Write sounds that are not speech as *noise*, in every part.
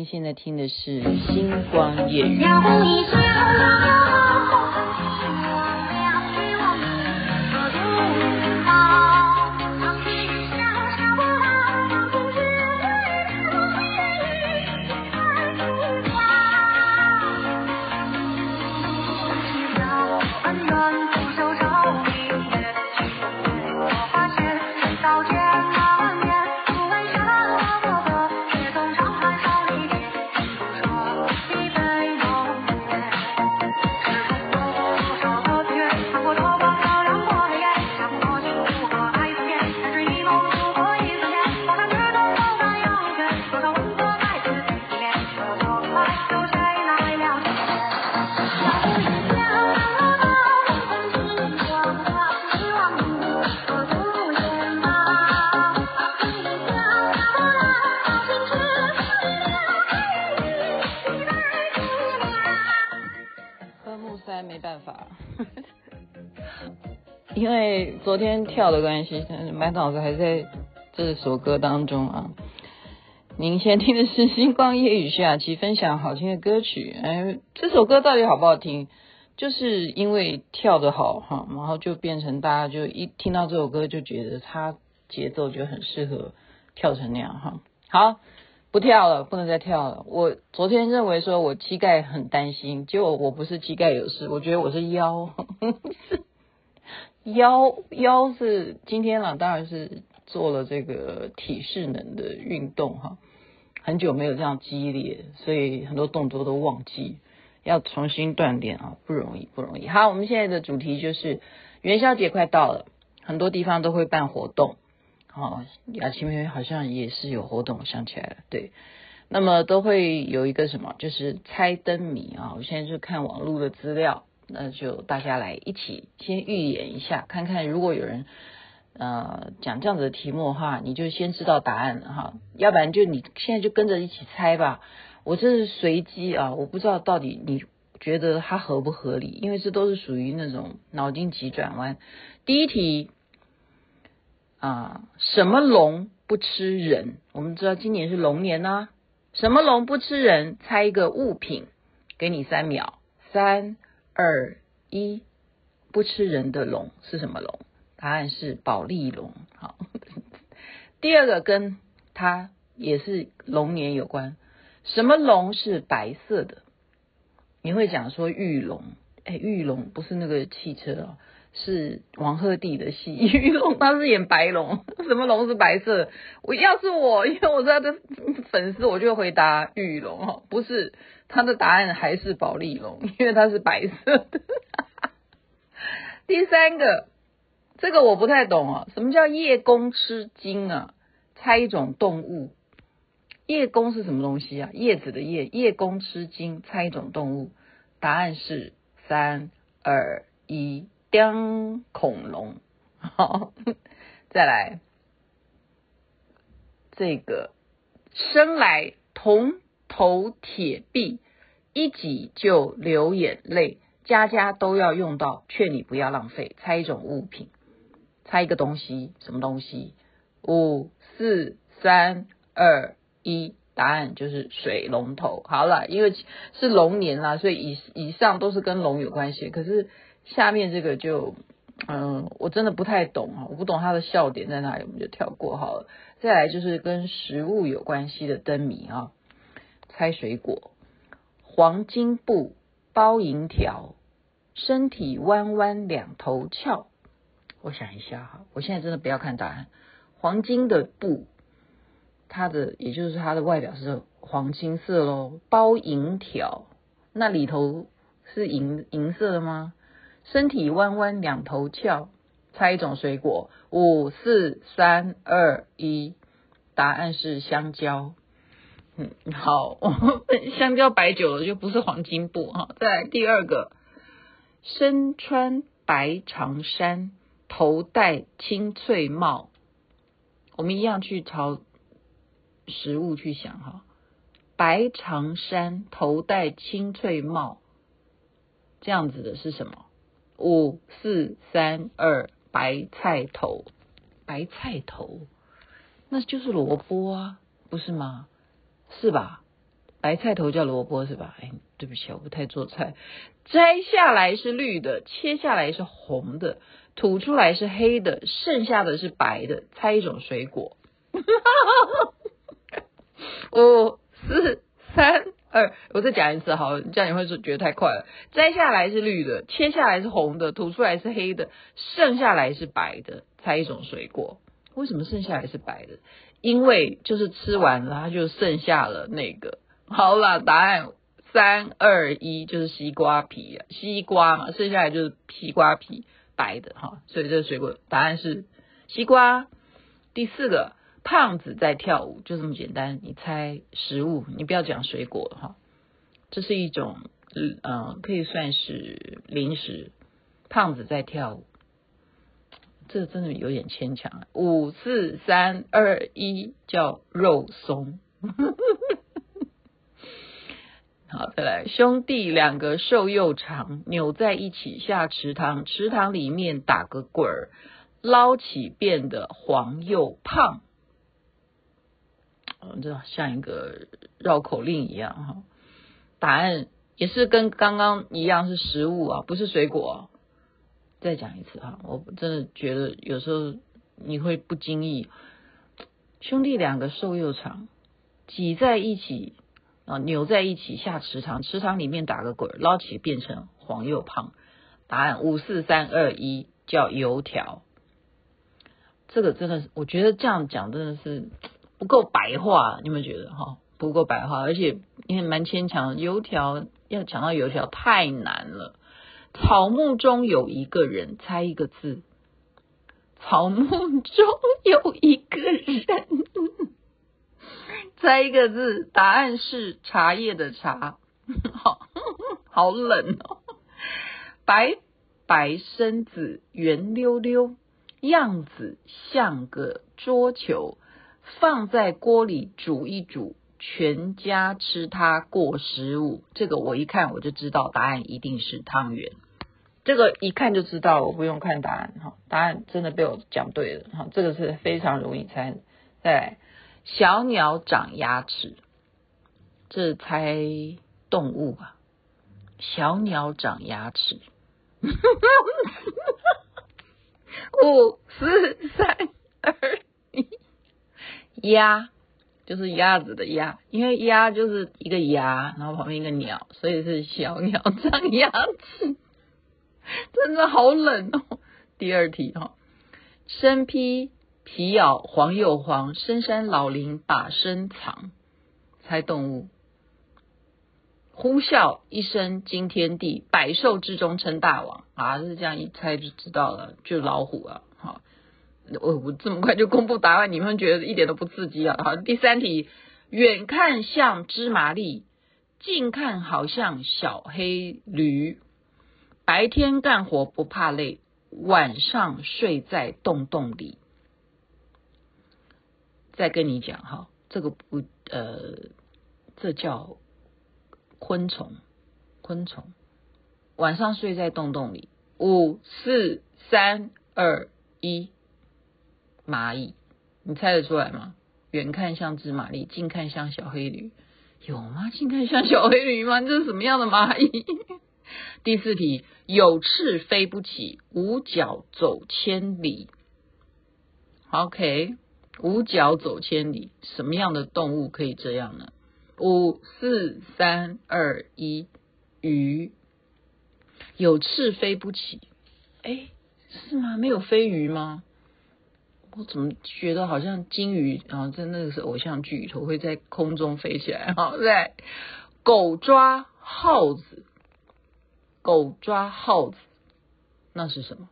您现在听的是《星光夜雨。语》。*laughs* 因为昨天跳的关系，满脑子还在这首歌当中啊。您先听的是《星光夜雨》徐雅琪分享好听的歌曲。哎，这首歌到底好不好听？就是因为跳得好哈，然后就变成大家就一听到这首歌就觉得它节奏就很适合跳成那样哈。好，不跳了，不能再跳了。我昨天认为说我膝盖很担心，结果我不是膝盖有事，我觉得我是腰。*laughs* 腰腰是今天了，当然是做了这个体适能的运动哈，很久没有这样激烈，所以很多动作都忘记，要重新锻炼啊，不容易不容易。好，我们现在的主题就是元宵节快到了，很多地方都会办活动，好，雅琪妹妹好像也是有活动，想起来了，对，那么都会有一个什么，就是猜灯谜啊，我现在就看网络的资料。那就大家来一起先预演一下，看看如果有人呃讲这样子的题目的话，你就先知道答案了哈。要不然就你现在就跟着一起猜吧。我这是随机啊，我不知道到底你觉得它合不合理，因为这都是属于那种脑筋急转弯。第一题啊，什么龙不吃人？我们知道今年是龙年呐、什么龙不吃人？猜一个物品，给你三秒，三。二一，不吃人的龙是什么龙？答案是保利龙。好，*laughs* 第二个跟它也是龙年有关。什么龙是白色的？你会讲说玉龙？哎，玉龙不是那个汽车哦，是王鹤棣的戏。玉龙他是演白龙，*laughs* 什么龙是白色？我要是我，因为我是他的粉丝，我就回答玉龙哦，不是。他的答案还是保利龙，因为它是白色的。*laughs* 第三个，这个我不太懂啊，什么叫叶公吃金啊？猜一种动物。叶公是什么东西啊？叶子的叶，叶公吃金，猜一种动物。答案是三二一，叮，恐龙。好，再来，这个生来铜头铁臂，一挤就流眼泪，家家都要用到，劝你不要浪费。猜一种物品，猜一个东西，什么东西？五四三二一，答案就是水龙头。好了，因为是龙年啦，所以以以上都是跟龙有关系。可是下面这个就，嗯，我真的不太懂啊，我不懂它的笑点在哪里，我们就跳过好了。再来就是跟食物有关系的灯谜啊。猜水果，黄金布包银条，身体弯弯两头翘。我想一下哈，我现在真的不要看答案。黄金的布，它的也就是它的外表是黄金色喽。包银条，那里头是银银色的吗？身体弯弯两头翘，猜一种水果。五四三二一，答案是香蕉。嗯，好，*laughs* 香蕉摆久了就不是黄金布哈。再来第二个，身穿白长衫，头戴青翠帽。我们一样去朝食物去想哈，白长衫，头戴青翠帽，这样子的是什么？五四三二，白菜头，白菜头，那就是萝卜啊，不是吗？是吧？白菜头叫萝卜是吧？哎，对不起，我不太做菜。摘下来是绿的，切下来是红的，吐出来是黑的，剩下的是白的。猜一种水果。*laughs* *laughs* 五四三二，我再讲一次，好，这样你会觉得太快了。摘下来是绿的，切下来是红的，吐出来是黑的，剩下来是白的。猜一种水果。为什么剩下来是白的？因为就是吃完了，它就剩下了那个。好了，答案三二一，就是西瓜皮啊，西瓜嘛，剩下来就是西瓜皮，白的哈。所以这个水果答案是西瓜。第四个，胖子在跳舞，就这么简单。你猜食物，你不要讲水果哈。这是一种，嗯，可以算是零食。胖子在跳舞。这真的有点牵强。五四三二一，叫肉松。*laughs* 好，再来，兄弟两个瘦又长，扭在一起下池塘，池塘里面打个滚儿，捞起变得黄又胖。嗯，这像一个绕口令一样哈。答案也是跟刚刚一样，是食物啊，不是水果。再讲一次哈，我真的觉得有时候你会不经意，兄弟两个瘦又长，挤在一起啊，扭在一起下池塘，池塘里面打个滚，捞起变成黄又胖。答案五四三二一，叫油条。这个真的是，我觉得这样讲真的是不够白话，你有没有觉得哈？不够白话，而且也蛮牵强。油条要讲到油条太难了。草木中有一个人，猜一个字。草木中有一个人，猜一个字。答案是茶叶的茶。好，*laughs* 好冷哦。白白身子，圆溜溜，样子像个桌球，放在锅里煮一煮，全家吃它过十五。这个我一看我就知道，答案一定是汤圆。这个一看就知道，我不用看答案哈，答案真的被我讲对了哈，这个是非常容易猜。再来，小鸟长牙齿，这猜动物吧？小鸟长牙齿，*laughs* 五四三二一，鸭就是鸭子的鸭，因为鸭就是一个牙，然后旁边一个鸟，所以是小鸟 *laughs* 长牙齿。真的好冷哦！第二题哈，身披皮袄黄又黄，深山老林把身藏。猜动物。呼啸一声惊天地，百兽之中称大王啊！是这样一猜就知道了，就老虎啊！我我这么快就公布答案，你们觉得一点都不刺激啊？好，第三题，远看像芝麻粒，近看好像小黑驴。白天干活不怕累，晚上睡在洞洞里。再跟你讲哈，这个不呃，这叫昆虫，昆虫晚上睡在洞洞里。五四三二一，蚂蚁，你猜得出来吗？远看像芝麻粒，近看像小黑驴，有吗？近看像小黑驴吗？这是什么样的蚂蚁？*laughs* 第四题，有翅飞不起，无脚走千里。OK，无脚走千里，什么样的动物可以这样呢？五四三二一，鱼。有翅飞不起，哎，是吗？没有飞鱼吗？我怎么觉得好像金鱼啊，在那个是偶像剧里头会在空中飞起来？好，*laughs* 在狗抓耗子。狗抓耗子，那是什么？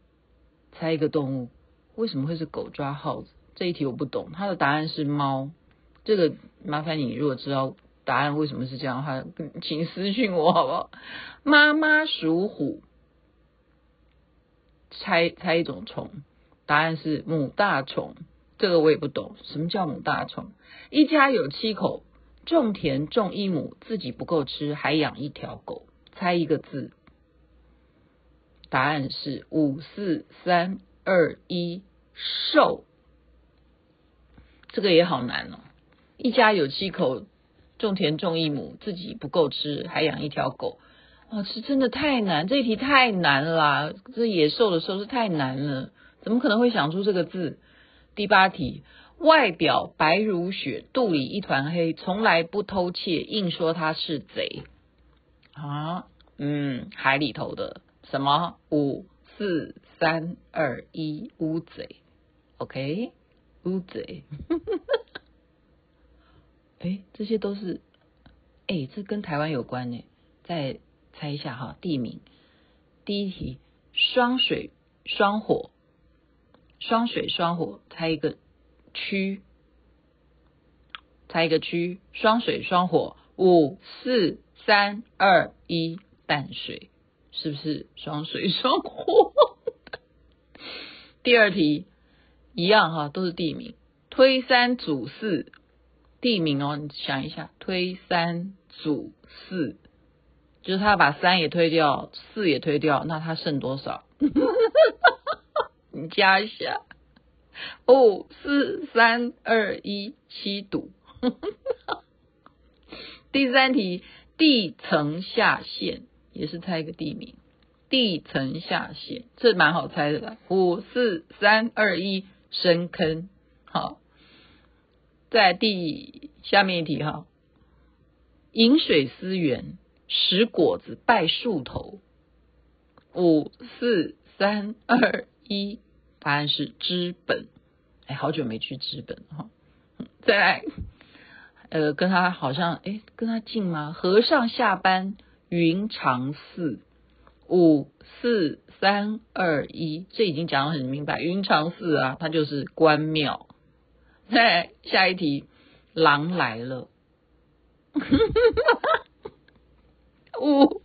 猜一个动物，为什么会是狗抓耗子？这一题我不懂，它的答案是猫。这个麻烦你，如果知道答案为什么是这样的话，请私信我好不好？妈妈属虎，猜猜一种虫，答案是母大虫。这个我也不懂，什么叫母大虫？一家有七口，种田种一亩，自己不够吃，还养一条狗。猜一个字。答案是五四三二一，兽。这个也好难哦。一家有七口，种田种一亩，自己不够吃，还养一条狗。哇，这真的太难，这一题太难啦，这野兽的时候是太难了，怎么可能会想出这个字？第八题，外表白如雪，肚里一团黑，从来不偷窃，硬说他是贼。啊，嗯，海里头的什么？五四三二一，乌贼。OK，乌贼。*laughs* 哎，这些都是，哎，这跟台湾有关呢。再猜一下哈，地名。第一题，双水双火，双水双火，猜一个区，猜一个区，双水双火，五四三二一，淡水，是不是双水双火？第二题一样哈，都是地名，推三阻四。地名哦，你想一下，推三阻四，就是他把三也推掉，四也推掉，那他剩多少？*laughs* 你加一下，五四三二一七堵。*laughs* 第三题，地层下陷也是猜一个地名，地层下陷这蛮好猜的啦。五四三二一深坑，好。在第下面一题哈，饮水思源，食果子拜树头。五四三二一，答案是知本。哎，好久没去知本哈。再来，呃，跟他好像哎，跟他近吗？和尚下班云长寺。五四三二一，这已经讲得很明白，云长寺啊，它就是关庙。再下一题，狼来了，*laughs* 五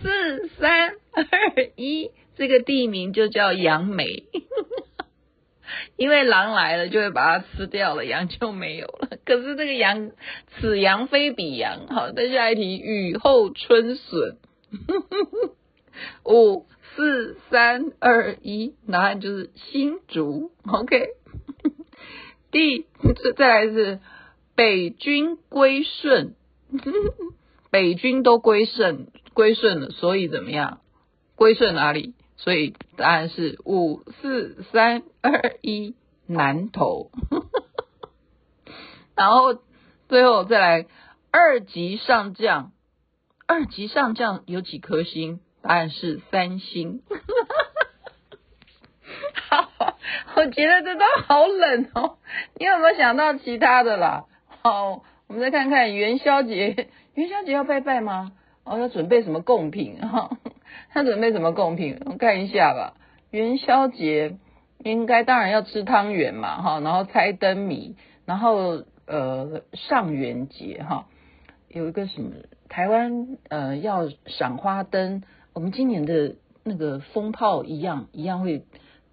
四三二一，这个地名就叫杨梅，*laughs* 因为狼来了就会把它吃掉了，羊就没有了。*laughs* 可是这个羊，此羊非彼羊。好，再下一题，雨后春笋，*laughs* 五四三二一，答案就是新竹。OK。第，这再来是北军归顺，北军都归顺归顺了，所以怎么样？归顺哪里？所以答案是五四三二一南投。*laughs* 然后最后再来二级上将，二级上将有几颗星？答案是三星。*laughs* 我觉得这都好冷哦，你有没有想到其他的啦？好，我们再看看元宵节，元宵节要拜拜吗？哦，要准备什么贡品？哈，*laughs* 他准备什么贡品？我看一下吧。元宵节应该当然要吃汤圆嘛，哈，然后猜灯谜，然后呃上元节哈，有一个什么台湾呃要赏花灯，我们今年的那个风炮一样一样会。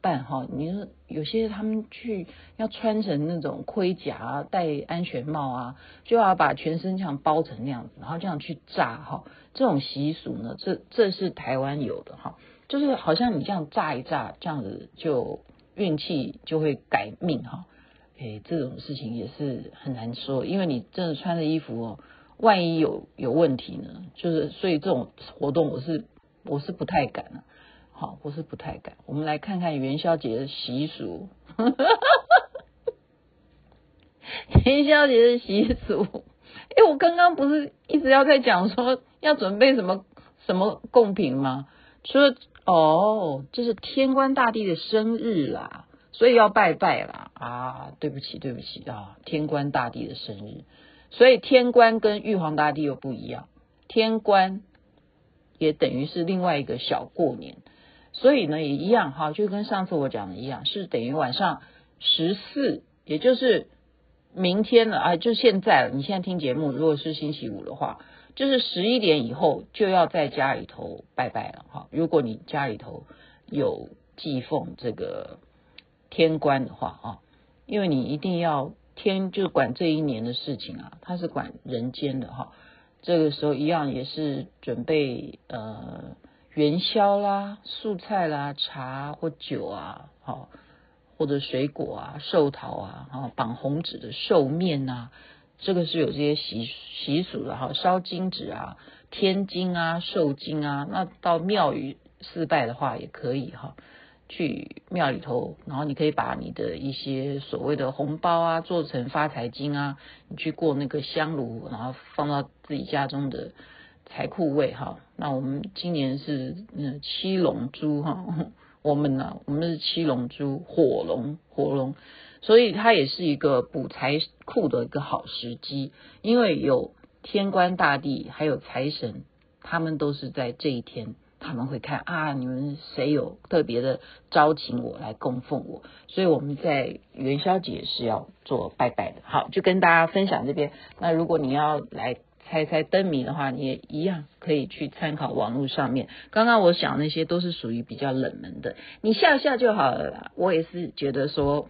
办哈，你说有些他们去要穿成那种盔甲，戴安全帽啊，就要把全身像包成那样子，然后这样去炸哈。这种习俗呢，这这是台湾有的哈，就是好像你这样炸一炸，这样子就运气就会改命哈。诶，这种事情也是很难说，因为你真的穿的衣服哦，万一有有问题呢，就是所以这种活动我是我是不太敢了。好，我是不太敢。我们来看看元宵节的习俗。元宵节的习俗，哎，我刚刚不是一直要在讲说要准备什么什么贡品吗？说哦，这是天官大帝的生日啦，所以要拜拜啦。啊，对不起，对不起啊，天官大帝的生日，所以天官跟玉皇大帝又不一样，天官也等于是另外一个小过年。所以呢，也一样哈，就跟上次我讲的一样，是等于晚上十四，也就是明天了啊，就现在了。你现在听节目，如果是星期五的话，就是十一点以后就要在家里头拜拜了哈。如果你家里头有祭奉这个天官的话啊，因为你一定要天就管这一年的事情啊，他是管人间的哈。这个时候一样也是准备呃。元宵啦、素菜啦、茶或酒啊，好，或者水果啊、寿桃啊，啊，绑红纸的寿面呐，这个是有这些习习俗的哈，烧金纸啊、添金啊、受金啊，那到庙宇祀拜的话也可以哈。去庙里头，然后你可以把你的一些所谓的红包啊，做成发财金啊，你去过那个香炉，然后放到自己家中的财库位哈。那我们今年是嗯七龙珠哈，我们呢、我们是七龙珠，火龙火龙，所以它也是一个补财库的一个好时机，因为有天官大帝还有财神，他们都是在这一天。他们会看啊，你们谁有特别的招请我来供奉我，所以我们在元宵节是要做拜拜的。好，就跟大家分享这边。那如果你要来猜猜灯谜的话，你也一样可以去参考网络上面。刚刚我想那些都是属于比较冷门的，你笑笑就好了啦。我也是觉得说，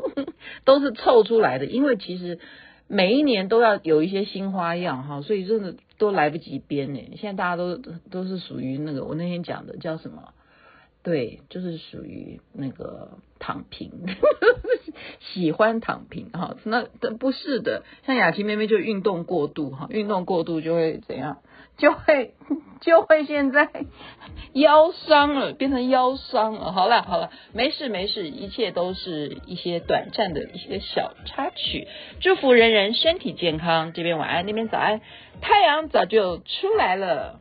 *laughs* 都是凑出来的，因为其实。每一年都要有一些新花样哈，所以真的都来不及编呢。现在大家都都是属于那个我那天讲的叫什么？对，就是属于那个躺平，*laughs* 喜欢躺平哈。那不是的，像雅琪妹妹就运动过度哈，运动过度就会怎样？就会就会现在 *laughs* 腰伤了，变成腰伤了。好了好了，没事没事，一切都是一些短暂的一些小插曲。祝福人人身体健康，这边晚安，那边早安，太阳早就出来了。